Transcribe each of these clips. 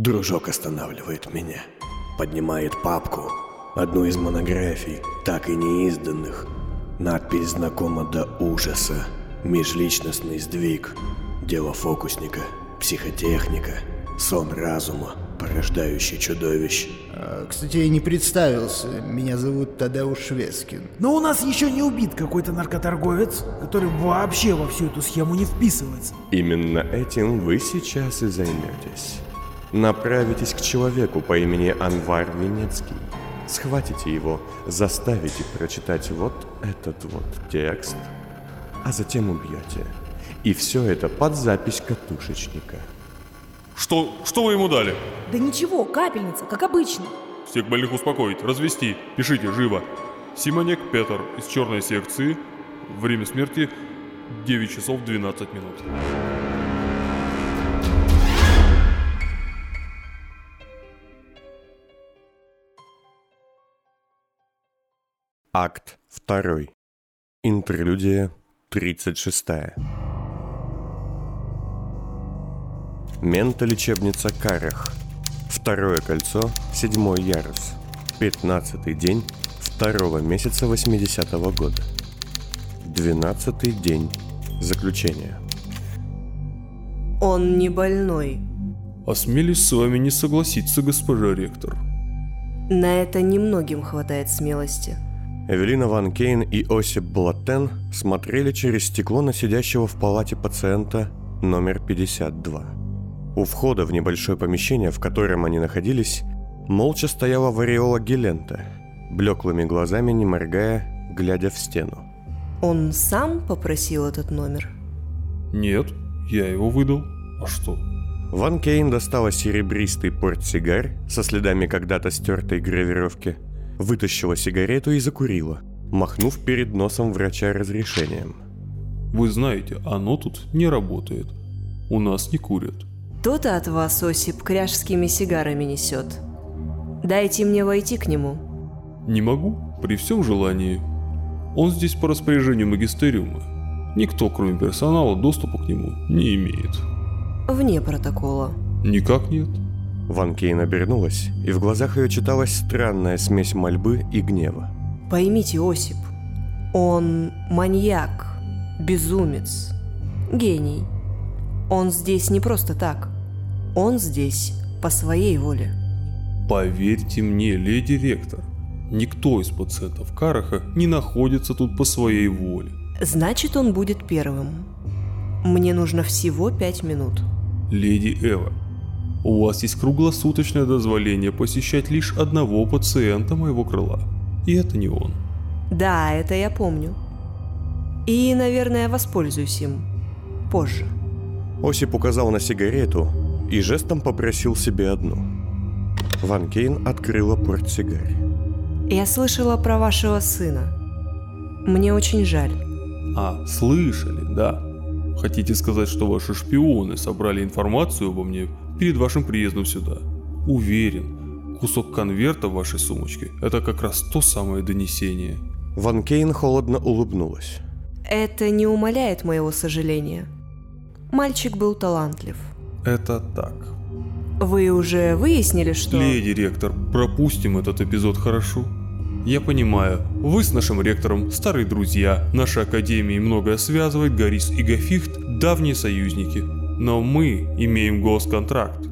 Дружок останавливает меня. Поднимает папку, одну из монографий, так и не изданных. Надпись знакома до ужаса. Межличностный сдвиг. Дело фокусника. Психотехника. Сон разума, порождающий чудовищ. А, Кстати, я не представился. Меня зовут Тадеуш Швескин. Но у нас еще не убит какой-то наркоторговец, который вообще во всю эту схему не вписывается. Именно этим вы сейчас и займетесь. Направитесь к человеку по имени Анвар Венецкий. Схватите его, заставите прочитать вот этот вот текст, а затем убьете. И все это под запись катушечника. Что, что вы ему дали? Да ничего, капельница, как обычно. Всех больных успокоить, развести. Пишите, живо. Симонек Петр из черной секции. Время смерти 9 часов 12 минут. Акт 2. Интерлюдия 36. Ментолечебница Карах. Второе кольцо, седьмой ярус. Пятнадцатый день второго месяца 80-го года. Двенадцатый день заключения. Он не больной. Осмелюсь с вами не согласиться, госпожа ректор. На это немногим хватает смелости. Эвелина Ван Кейн и Осип Блаттен смотрели через стекло на сидящего в палате пациента номер 52. У входа в небольшое помещение, в котором они находились, молча стояла Вариола Гелента, блеклыми глазами не моргая, глядя в стену. Он сам попросил этот номер? Нет, я его выдал. А что? Ван Кейн достала серебристый портсигар со следами когда-то стертой гравировки, вытащила сигарету и закурила, махнув перед носом врача разрешением. Вы знаете, оно тут не работает. У нас не курят. То-то от вас, Осип, кряжскими сигарами несет. Дайте мне войти к нему. Не могу, при всем желании. Он здесь по распоряжению магистериума. Никто, кроме персонала, доступа к нему не имеет. Вне протокола. Никак нет. Ван Кейн обернулась, и в глазах ее читалась странная смесь мольбы и гнева. Поймите, Осип, он маньяк, безумец, гений. Он здесь не просто так. Он здесь по своей воле. Поверьте мне, леди ректор, никто из пациентов Караха не находится тут по своей воле. Значит, он будет первым. Мне нужно всего пять минут. Леди Эва, у вас есть круглосуточное дозволение посещать лишь одного пациента моего крыла. И это не он. Да, это я помню. И, наверное, воспользуюсь им позже. Осип указал на сигарету и жестом попросил себе одну. Ван Кейн открыла портсигарь. Я слышала про вашего сына. Мне очень жаль. А, слышали, да. Хотите сказать, что ваши шпионы собрали информацию обо мне перед вашим приездом сюда? Уверен, кусок конверта в вашей сумочке – это как раз то самое донесение. Ван Кейн холодно улыбнулась. Это не умаляет моего сожаления. Мальчик был талантлив. Это так. Вы уже выяснили, что... Леди ректор, пропустим этот эпизод хорошо? Я понимаю, вы с нашим ректором старые друзья, наша академия многое связывает, Горис и Гафихт – давние союзники. Но мы имеем госконтракт.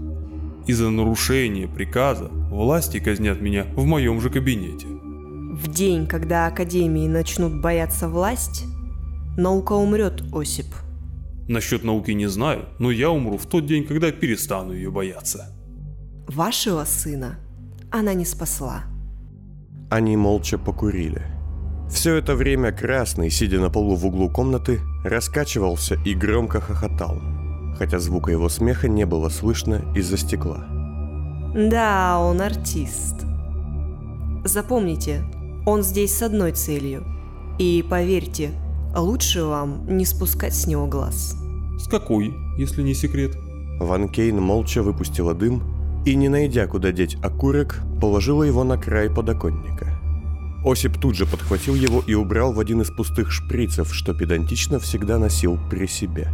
Из-за нарушения приказа власти казнят меня в моем же кабинете. В день, когда академии начнут бояться власть, наука умрет, Осип. Насчет науки не знаю, но я умру в тот день, когда перестану ее бояться. Вашего сына она не спасла. Они молча покурили. Все это время Красный, сидя на полу в углу комнаты, раскачивался и громко хохотал, хотя звука его смеха не было слышно из-за стекла. Да, он артист. Запомните, он здесь с одной целью. И поверьте, лучше вам не спускать с него глаз. С какой, если не секрет? Ван Кейн молча выпустила дым и, не найдя куда деть окурок, положила его на край подоконника. Осип тут же подхватил его и убрал в один из пустых шприцев, что педантично всегда носил при себе.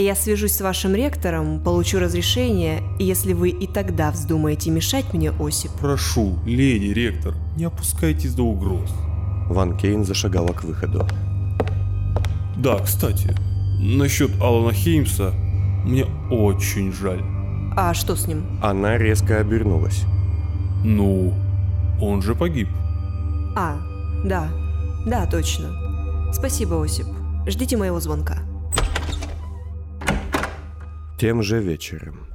Я свяжусь с вашим ректором, получу разрешение, и если вы и тогда вздумаете мешать мне, Осип, Прошу, леди ректор, не опускайтесь до угроз. Ван Кейн зашагала к выходу. Да, кстати, насчет Алана Хеймса мне очень жаль. а что с ним? Она резко обернулась. Ну, он же погиб. А, да, да, точно. Спасибо, Осип. Ждите моего звонка. Тем же вечером.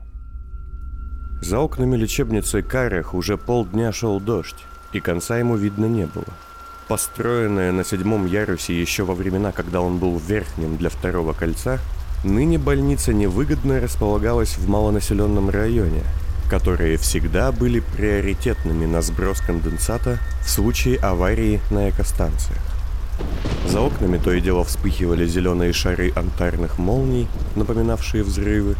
За окнами лечебницы Карах уже полдня шел дождь, и конца ему видно не было. Построенная на седьмом ярусе еще во времена, когда он был верхним для второго кольца, ныне больница невыгодно располагалась в малонаселенном районе, которые всегда были приоритетными на сброс конденсата в случае аварии на экостанциях. За окнами то и дело вспыхивали зеленые шары антарных молний, напоминавшие взрывы.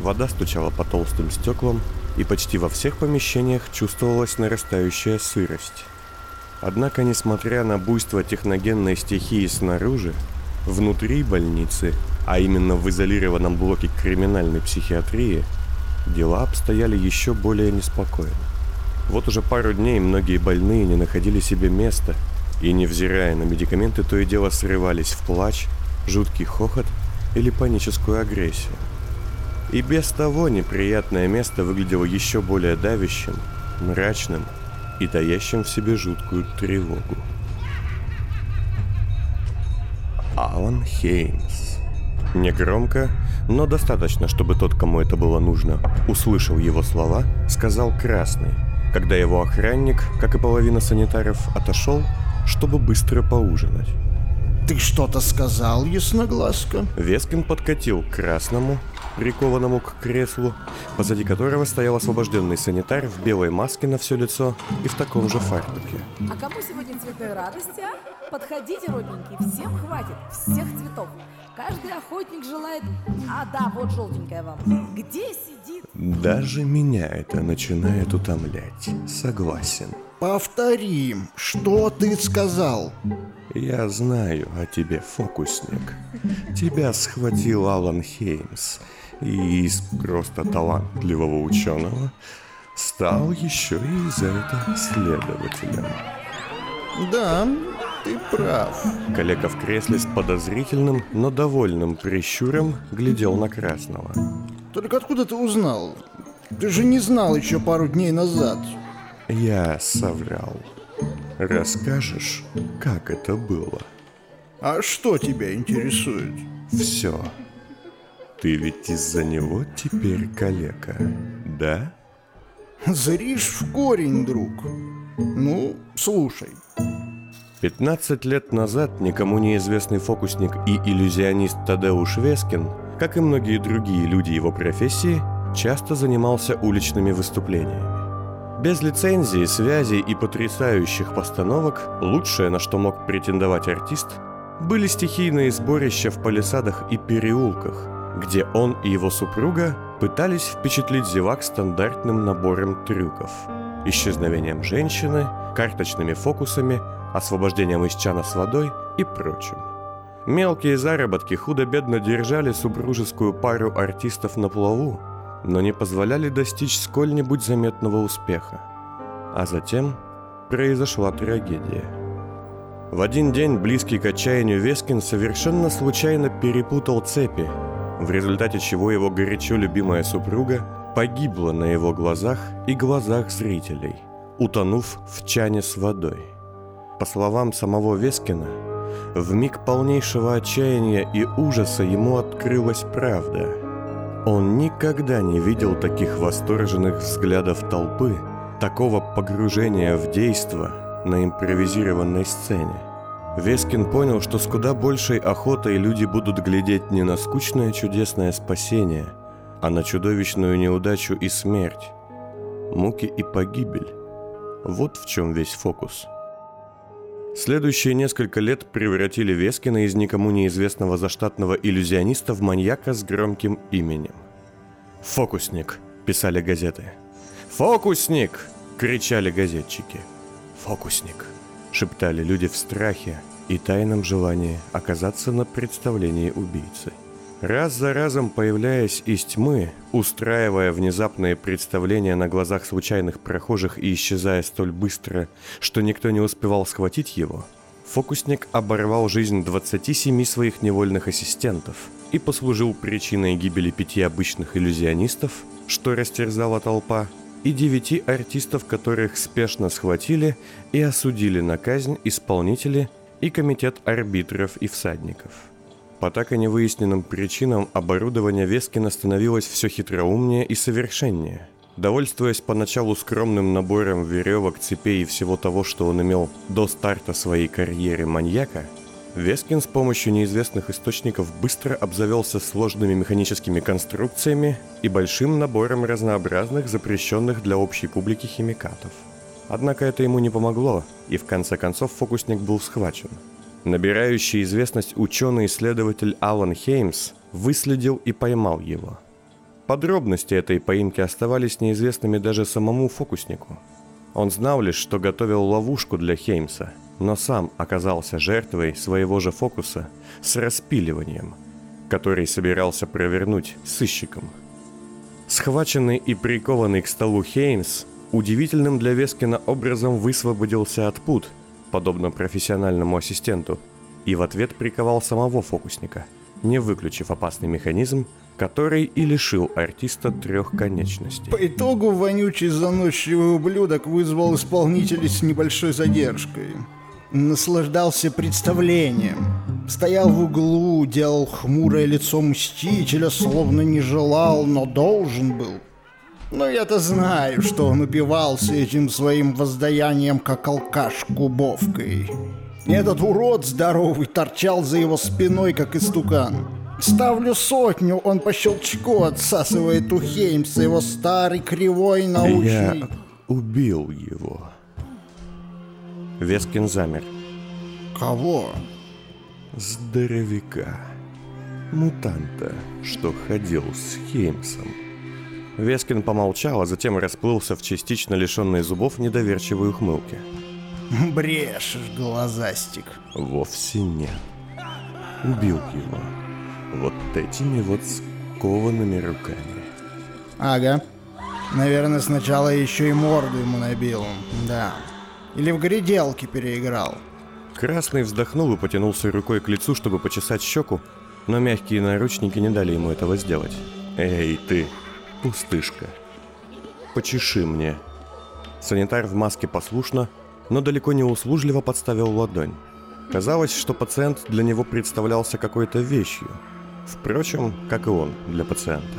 Вода стучала по толстым стеклам, и почти во всех помещениях чувствовалась нарастающая сырость. Однако, несмотря на буйство техногенной стихии снаружи, внутри больницы, а именно в изолированном блоке криминальной психиатрии, дела обстояли еще более неспокойно. Вот уже пару дней многие больные не находили себе места и, невзирая на медикаменты, то и дело срывались в плач, жуткий хохот или паническую агрессию. И без того неприятное место выглядело еще более давящим, мрачным и таящим в себе жуткую тревогу. Алан Хеймс. Негромко, но достаточно, чтобы тот, кому это было нужно, услышал его слова, сказал «красный», когда его охранник, как и половина санитаров, отошел, чтобы быстро поужинать. Ты что-то сказал, ясноглазка? Вескин подкатил к красному, прикованному к креслу, позади которого стоял освобожденный санитар в белой маске на все лицо и в таком же фартуке. А кому сегодня цветной радости, а? Подходите, родненькие, всем хватит, всех цветов. Каждый охотник желает... А, да, вот желтенькая вам. Где сидит? Даже меня это начинает утомлять. Согласен. Повторим, что ты сказал? Я знаю о тебе, фокусник. Тебя схватил Алан Хеймс и из просто талантливого ученого стал еще и за это следователем. Да, ты прав. Коллега в кресле с подозрительным, но довольным прищуром глядел на Красного. Только откуда ты узнал? Ты же не знал еще пару дней назад. Я соврал. Расскажешь, как это было? А что тебя интересует? Все. Ты ведь из-за него теперь калека, да? Зришь в корень, друг. Ну, слушай. 15 лет назад никому неизвестный фокусник и иллюзионист Тадеуш Вескин, как и многие другие люди его профессии, часто занимался уличными выступлениями. Без лицензии, связи и потрясающих постановок лучшее, на что мог претендовать артист, были стихийные сборища в палисадах и переулках, где он и его супруга пытались впечатлить зевак стандартным набором трюков. Исчезновением женщины, карточными фокусами, освобождением из чана с водой и прочим. Мелкие заработки худо-бедно держали супружескую пару артистов на плаву, но не позволяли достичь сколь-нибудь заметного успеха. А затем произошла трагедия. В один день близкий к отчаянию Вескин совершенно случайно перепутал цепи, в результате чего его горячо любимая супруга погибла на его глазах и глазах зрителей, утонув в чане с водой. По словам самого Вескина, в миг полнейшего отчаяния и ужаса ему открылась правда. Он никогда не видел таких восторженных взглядов толпы, такого погружения в действо на импровизированной сцене. Вескин понял, что с куда большей охотой люди будут глядеть не на скучное чудесное спасение, а на чудовищную неудачу и смерть, муки и погибель. Вот в чем весь фокус. Следующие несколько лет превратили Вескина из никому неизвестного заштатного иллюзиониста в маньяка с громким именем. «Фокусник», – писали газеты. «Фокусник!» – кричали газетчики. «Фокусник!» – шептали люди в страхе и тайном желании оказаться на представлении убийцы. Раз за разом появляясь из тьмы, устраивая внезапные представления на глазах случайных прохожих и исчезая столь быстро, что никто не успевал схватить его, фокусник оборвал жизнь 27 своих невольных ассистентов и послужил причиной гибели пяти обычных иллюзионистов, что растерзала толпа, и девяти артистов, которых спешно схватили и осудили на казнь исполнители и комитет арбитров и всадников – по так и невыясненным причинам оборудование Вескина становилось все хитроумнее и совершеннее. Довольствуясь поначалу скромным набором веревок, цепей и всего того, что он имел до старта своей карьеры маньяка, Вескин с помощью неизвестных источников быстро обзавелся сложными механическими конструкциями и большим набором разнообразных запрещенных для общей публики химикатов. Однако это ему не помогло, и в конце концов фокусник был схвачен – Набирающий известность ученый-исследователь Алан Хеймс выследил и поймал его. Подробности этой поимки оставались неизвестными даже самому фокуснику. Он знал лишь, что готовил ловушку для Хеймса, но сам оказался жертвой своего же фокуса с распиливанием, который собирался провернуть сыщиком. Схваченный и прикованный к столу Хеймс удивительным для Вескина образом высвободился от пут – подобно профессиональному ассистенту, и в ответ приковал самого фокусника, не выключив опасный механизм, который и лишил артиста трех конечностей. По итогу вонючий заносчивый ублюдок вызвал исполнителей с небольшой задержкой. Наслаждался представлением. Стоял в углу, делал хмурое лицо мстителя, словно не желал, но должен был. Но я-то знаю, что он упивался этим своим воздаянием, как алкаш кубовкой. Этот урод здоровый торчал за его спиной, как истукан. Ставлю сотню, он по щелчку отсасывает у Хеймса его старый кривой научный... Я убил его. Вескин замер. Кого? Здоровяка. Мутанта, что ходил с Хеймсом. Вескин помолчал, а затем расплылся в частично лишенной зубов недоверчивой ухмылке. Брешешь, глазастик. Вовсе нет. Убил его. Вот этими вот скованными руками. Ага. Наверное, сначала еще и морду ему набил. Да. Или в гляделке переиграл. Красный вздохнул и потянулся рукой к лицу, чтобы почесать щеку, но мягкие наручники не дали ему этого сделать. «Эй, ты!» Пустышка. Почеши мне. Санитар в маске послушно, но далеко не услужливо подставил ладонь. Казалось, что пациент для него представлялся какой-то вещью. Впрочем, как и он для пациента.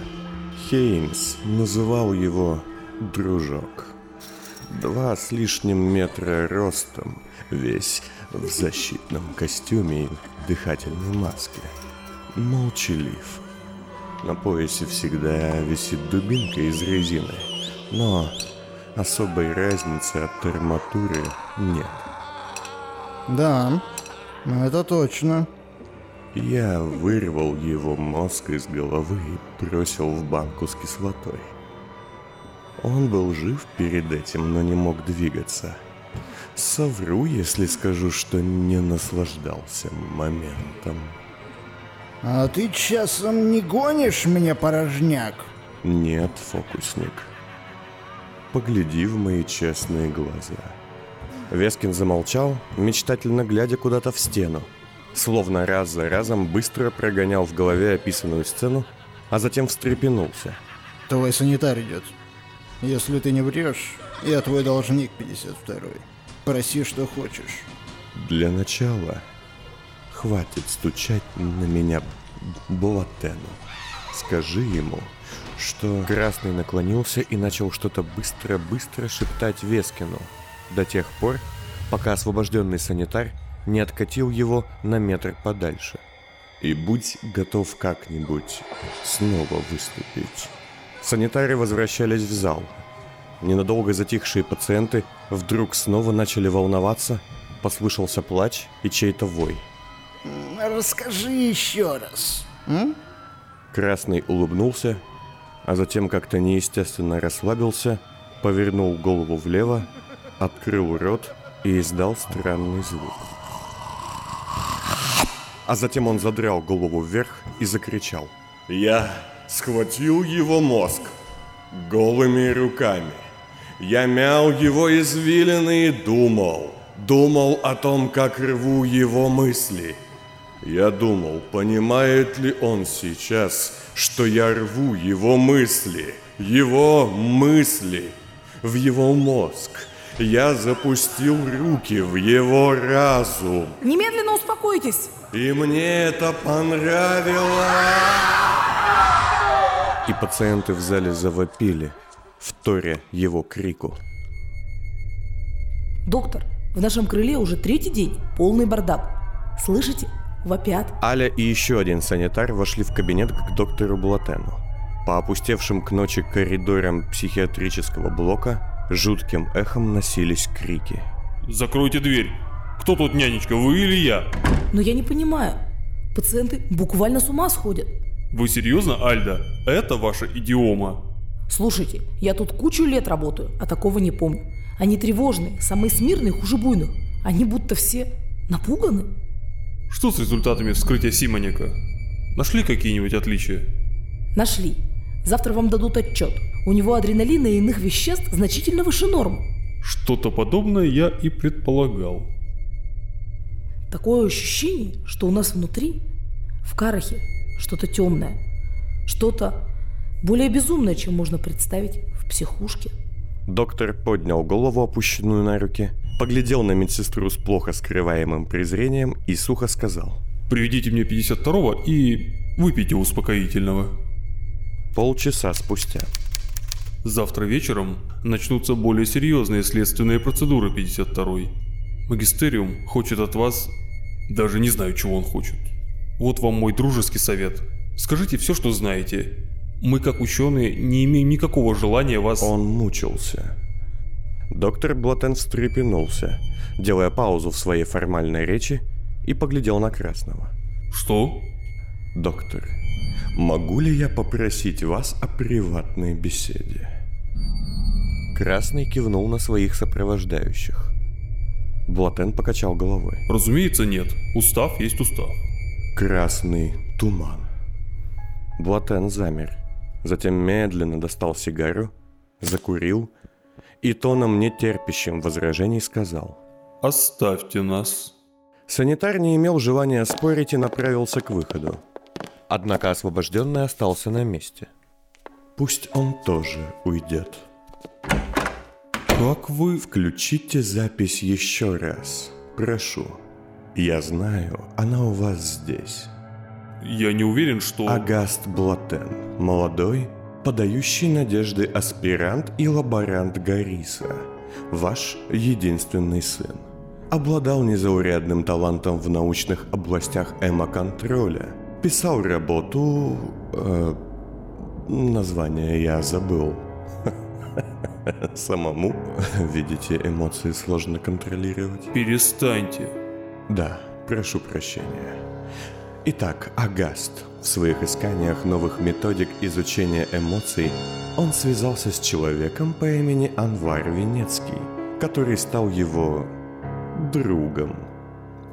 Хеймс называл его «дружок». Два с лишним метра ростом, весь в защитном костюме и дыхательной маске. Молчалив. На поясе всегда висит дубинка из резины, но особой разницы от арматуры нет. Да, это точно. Я вырвал его мозг из головы и бросил в банку с кислотой. Он был жив перед этим, но не мог двигаться. Совру, если скажу, что не наслаждался моментом. А ты часом не гонишь меня, порожняк? Нет, фокусник. Погляди в мои честные глаза. Вескин замолчал, мечтательно глядя куда-то в стену. Словно раз за разом быстро прогонял в голове описанную сцену, а затем встрепенулся. Твой санитар идет. Если ты не врешь, я твой должник 52-й. Проси, что хочешь. Для начала Хватит стучать на меня Блатену. Скажи ему, что Красный наклонился и начал что-то быстро-быстро шептать Вескину до тех пор, пока освобожденный санитар не откатил его на метр подальше. И будь готов как-нибудь снова выступить. Санитары возвращались в зал. Ненадолго затихшие пациенты вдруг снова начали волноваться, послышался плач и чей-то вой – Расскажи еще раз. М? Красный улыбнулся, а затем как-то неестественно расслабился, повернул голову влево, открыл рот и издал странный звук. А затем он задрал голову вверх и закричал. Я схватил его мозг голыми руками. Я мял его извилины и думал. Думал о том, как рву его мысли. Я думал, понимает ли он сейчас, что я рву его мысли, его мысли, в его мозг. Я запустил руки в его разум. Немедленно успокойтесь. И мне это понравилось. И пациенты в зале завопили, вторя его крику. Доктор, в нашем крыле уже третий день полный бардак. Слышите? Вопят. Аля и еще один санитар вошли в кабинет к доктору Блатену. По опустевшим к ночи коридорам психиатрического блока жутким эхом носились крики. Закройте дверь. Кто тут нянечка, вы или я? Но я не понимаю. Пациенты буквально с ума сходят. Вы серьезно, Альда? Это ваша идиома? Слушайте, я тут кучу лет работаю, а такого не помню. Они тревожные, самые смирные, хуже буйных. Они будто все напуганы. Что с результатами вскрытия Симоника? Нашли какие-нибудь отличия? Нашли. Завтра вам дадут отчет. У него адреналина и иных веществ значительно выше нормы. Что-то подобное я и предполагал. Такое ощущение, что у нас внутри, в Карахе, что-то темное. Что-то более безумное, чем можно представить в психушке. Доктор поднял голову, опущенную на руки, поглядел на медсестру с плохо скрываемым презрением и сухо сказал. Приведите мне 52-го и выпейте успокоительного. Полчаса спустя. Завтра вечером начнутся более серьезные следственные процедуры 52-й. Магистериум хочет от вас... Даже не знаю, чего он хочет. Вот вам мой дружеский совет. Скажите все, что знаете. Мы, как ученые, не имеем никакого желания вас... Он мучился. Доктор Блатен встрепенулся, делая паузу в своей формальной речи, и поглядел на Красного. Что? Доктор, могу ли я попросить вас о приватной беседе? Красный кивнул на своих сопровождающих. Блатен покачал головой. Разумеется, нет. Устав есть устав. Красный туман. Блатен замер. Затем медленно достал сигару, закурил и тоном нетерпящим возражений сказал. Оставьте нас. Санитар не имел желания спорить и направился к выходу. Однако освобожденный остался на месте. Пусть он тоже уйдет. Как вы... Включите запись еще раз. Прошу. Я знаю, она у вас здесь. Я не уверен, что... Агаст Блатен. Молодой, подающий надежды аспирант и лаборант Гариса. Ваш единственный сын. Обладал незаурядным талантом в научных областях эмо-контроля. Писал работу... Э, название я забыл. Самому, видите, эмоции сложно контролировать. Перестаньте. Да, прошу прощения. Итак, Агаст. В своих исканиях новых методик изучения эмоций он связался с человеком по имени Анвар Венецкий, который стал его другом.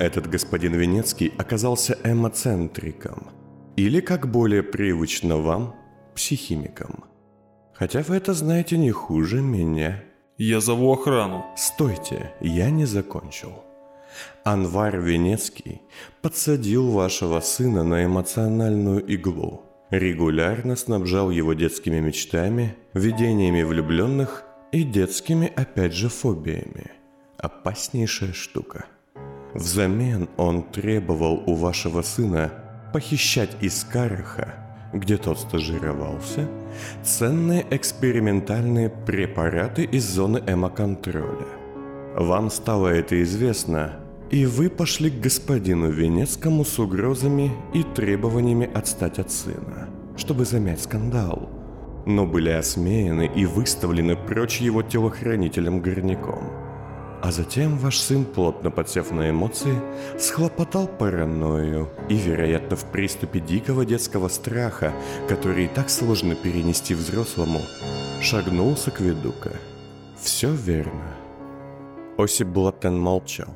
Этот господин Венецкий оказался эмоцентриком, или, как более привычно вам, психимиком. Хотя вы это знаете не хуже меня. Я зову охрану. Стойте, я не закончил. Анвар Венецкий подсадил вашего сына на эмоциональную иглу. Регулярно снабжал его детскими мечтами, видениями влюбленных и детскими, опять же, фобиями. Опаснейшая штука. Взамен он требовал у вашего сына похищать из Караха, где тот стажировался, ценные экспериментальные препараты из зоны эмоконтроля. Вам стало это известно, и вы пошли к господину Венецкому с угрозами и требованиями отстать от сына, чтобы замять скандал, но были осмеяны и выставлены прочь его телохранителем горняком. А затем ваш сын, плотно подсев на эмоции, схлопотал паранойю и, вероятно, в приступе дикого детского страха, который и так сложно перенести взрослому, шагнул с акведука. Все верно. Осип Блаттен молчал.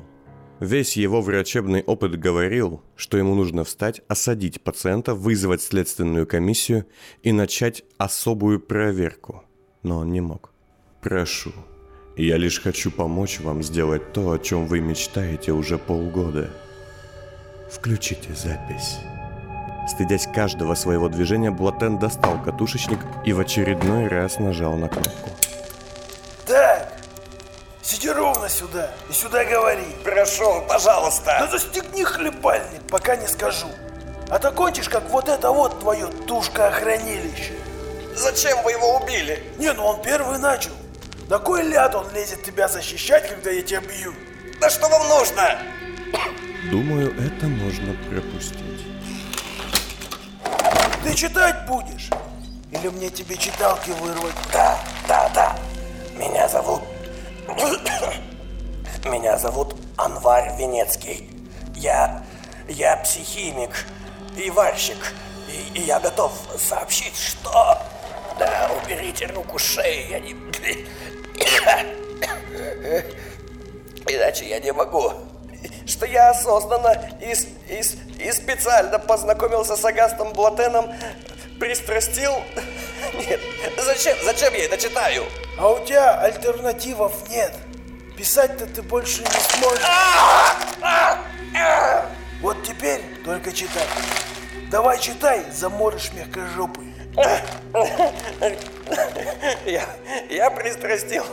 Весь его врачебный опыт говорил, что ему нужно встать, осадить пациента, вызвать следственную комиссию и начать особую проверку. Но он не мог. «Прошу, я лишь хочу помочь вам сделать то, о чем вы мечтаете уже полгода. Включите запись». Стыдясь каждого своего движения, Блатен достал катушечник и в очередной раз нажал на кнопку. Сиди ровно сюда и сюда говори. Прошу, пожалуйста. Да застегни хлебальник, пока не скажу. А то кончишь, как вот это вот твое тушка-охранилище. Зачем вы его убили? Не, ну он первый начал. На кой ляд он лезет тебя защищать, когда я тебя бью? Да что вам нужно? Думаю, это можно пропустить. Ты читать будешь? Или мне тебе читалки вырвать? Да, да, да. Меня зовут... Меня зовут Анвар Венецкий. Я... Я психимик и варщик. И, и я готов сообщить, что... Да, уберите руку с шеи, я не... Иначе я не могу. Что я осознанно и, и, и специально познакомился с Агастом Блатеном, пристрастил... Нет, зачем, зачем я это читаю? А у тебя альтернативов нет. Писать-то ты больше не сможешь. Вот теперь только читай. Давай читай, заморыш мягкожопый. Я, я пристрастил,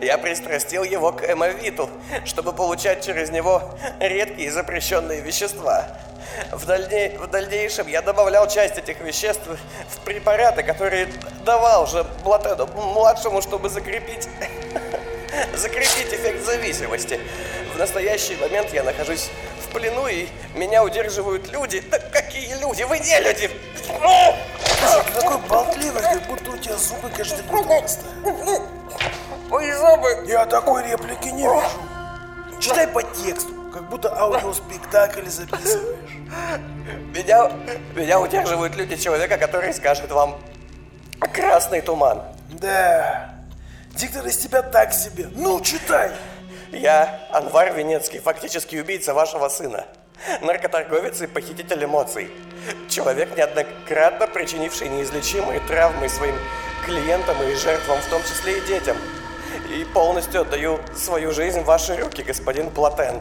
я пристрастил его к эмовиту, чтобы получать через него редкие запрещенные вещества. В, дальней, в дальнейшем я добавлял часть этих веществ в препараты, которые давал же Блатену младшему, чтобы закрепить, закрепить эффект зависимости. В настоящий момент я нахожусь в плену, и меня удерживают люди. Да какие люди? Вы не люди! Ты такой болтливый, как будто у тебя зубы каждый год вырастают. Мои зубы! Я такой реплики не вижу. Читай по тексту, как будто аудиоспектакль записываешь. Меня, меня удерживают люди человека, который скажет вам «Красный туман». Да, диктор из тебя так себе. Ну, читай. Я Анвар Венецкий, фактически убийца вашего сына. Наркоторговец и похититель эмоций. Человек, неоднократно причинивший неизлечимые травмы своим клиентам и жертвам, в том числе и детям. И полностью отдаю свою жизнь в ваши руки, господин Платен.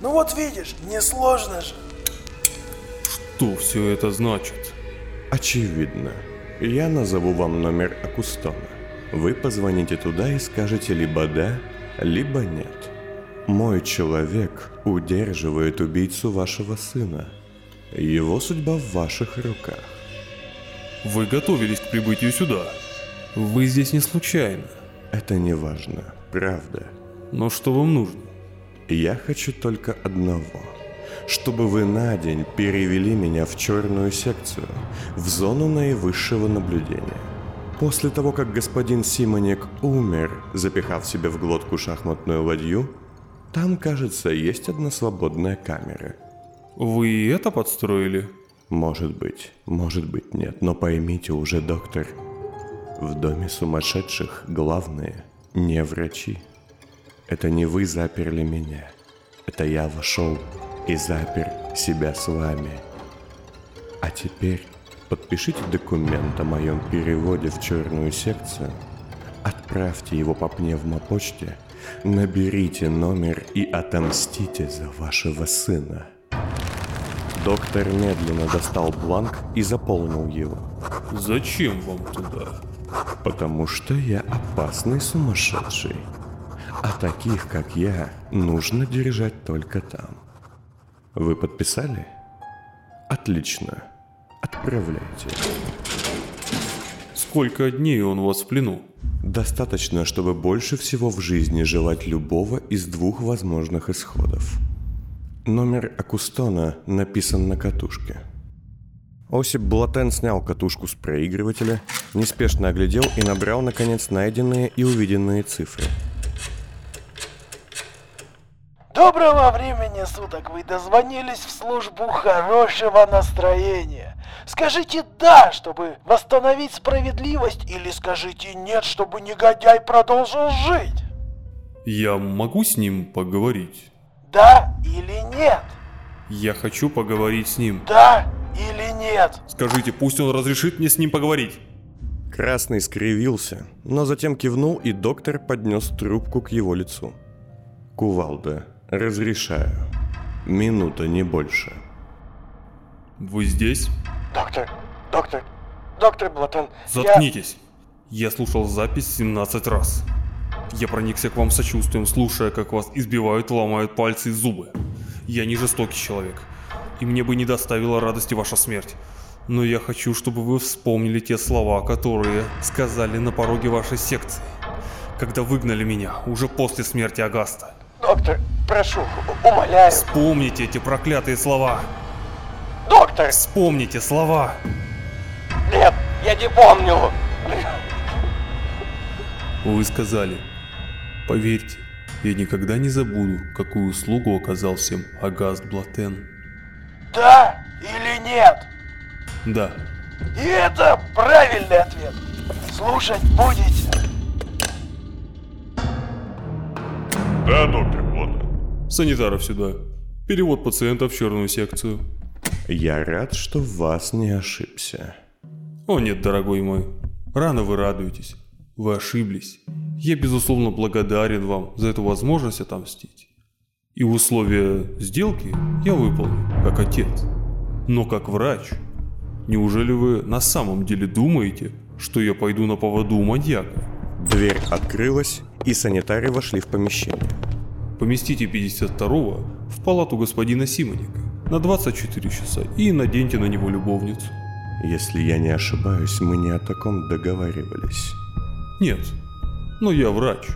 Ну вот видишь, несложно же. Что все это значит? Очевидно. Я назову вам номер Акустона. Вы позвоните туда и скажете либо «да», либо «нет». Мой человек удерживает убийцу вашего сына. Его судьба в ваших руках. Вы готовились к прибытию сюда. Вы здесь не случайно. Это не важно, правда. Но что вам нужно? Я хочу только одного. Чтобы вы на день перевели меня в черную секцию, в зону наивысшего наблюдения. После того, как господин Симоник умер, запихав себе в глотку шахматную ладью, там, кажется, есть одна свободная камера. Вы это подстроили? Может быть, может быть нет, но поймите уже, доктор, в доме сумасшедших главные не врачи. Это не вы заперли меня. Это я вошел и запер себя с вами. А теперь подпишите документ о моем переводе в черную секцию, отправьте его по пневмопочте, наберите номер и отомстите за вашего сына. Доктор медленно достал бланк и заполнил его. Зачем вам туда? Потому что я опасный сумасшедший. А таких, как я, нужно держать только там. Вы подписали? Отлично. Отправляйте. Сколько дней он у вас в плену? Достаточно, чтобы больше всего в жизни желать любого из двух возможных исходов. Номер Акустона написан на катушке. Осип Блатен снял катушку с проигрывателя, неспешно оглядел и набрал, наконец, найденные и увиденные цифры. Доброго времени суток! Вы дозвонились в службу хорошего настроения. Скажите «да», чтобы восстановить справедливость, или скажите «нет», чтобы негодяй продолжил жить. Я могу с ним поговорить? Да или нет? Я хочу поговорить с ним. Да или нет? Скажите, пусть он разрешит мне с ним поговорить. Красный скривился, но затем кивнул, и доктор поднес трубку к его лицу. «Кувалда, разрешаю. Минута, не больше». Вы здесь? Доктор, доктор, доктор Блатон, я... Заткнитесь. Я слушал запись 17 раз. Я проникся к вам сочувствием, слушая, как вас избивают, ломают пальцы и зубы. Я не жестокий человек, и мне бы не доставила радости ваша смерть. Но я хочу, чтобы вы вспомнили те слова, которые сказали на пороге вашей секции, когда выгнали меня, уже после смерти Агаста. Доктор, прошу, умоляю. Вспомните эти проклятые слова. Доктор, Вспомните слова. нет, я не помню. Вы сказали, поверьте, я никогда не забуду, какую услугу оказал всем Агаст Блатен. Да или нет? Да, И это правильный ответ. Слушать будете? Да, доктор Блатен. санитаров сюда. Перевод пациента в черную секцию. «Я рад, что в вас не ошибся». О нет, дорогой мой, рано вы радуетесь. Вы ошиблись. Я, безусловно, благодарен вам за эту возможность отомстить. И условия сделки я выполню, как отец. Но как врач, неужели вы на самом деле думаете, что я пойду на поводу у маньяка? Дверь открылась, и санитары вошли в помещение. Поместите 52-го в палату господина Симоника на 24 часа и наденьте на него любовницу. Если я не ошибаюсь, мы не о таком договаривались. Нет, но я врач.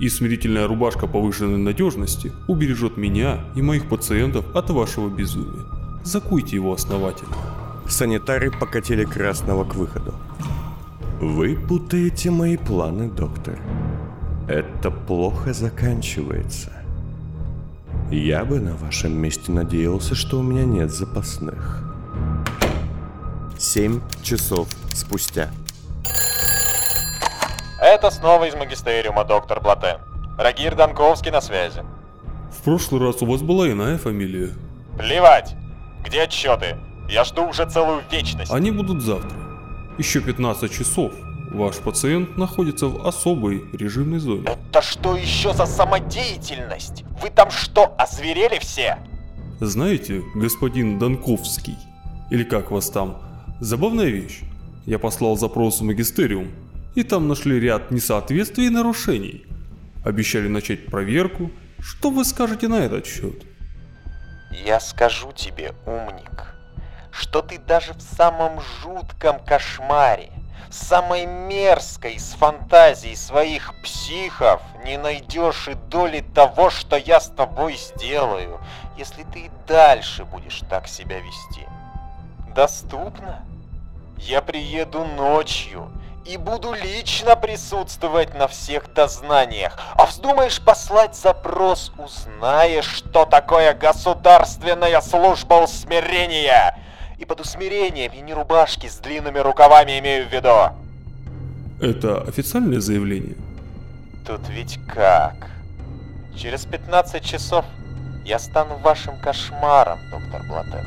И смирительная рубашка повышенной надежности убережет меня и моих пациентов от вашего безумия. Закуйте его основательно. Санитары покатили Красного к выходу. Вы путаете мои планы, доктор. Это плохо заканчивается. Я бы на вашем месте надеялся, что у меня нет запасных. Семь часов спустя. Это снова из магистериума, доктор Блатен. Рагир Данковский на связи. В прошлый раз у вас была иная фамилия. Плевать! Где отчеты? Я жду уже целую вечность. Они будут завтра. Еще 15 часов. Ваш пациент находится в особой режимной зоне. Это что еще за самодеятельность? Вы там что, озверели все? Знаете, господин Данковский, или как вас там, забавная вещь. Я послал запрос в магистериум, и там нашли ряд несоответствий и нарушений. Обещали начать проверку. Что вы скажете на этот счет? Я скажу тебе, умник, что ты даже в самом жутком кошмаре, самой мерзкой из фантазий своих психов не найдешь и доли того, что я с тобой сделаю, если ты и дальше будешь так себя вести. Доступно? Я приеду ночью и буду лично присутствовать на всех дознаниях. А вздумаешь послать запрос, узнаешь, что такое государственная служба усмирения. И под усмирением я не рубашки с длинными рукавами имею в виду. Это официальное заявление? Тут ведь как? Через 15 часов я стану вашим кошмаром, доктор Блатен.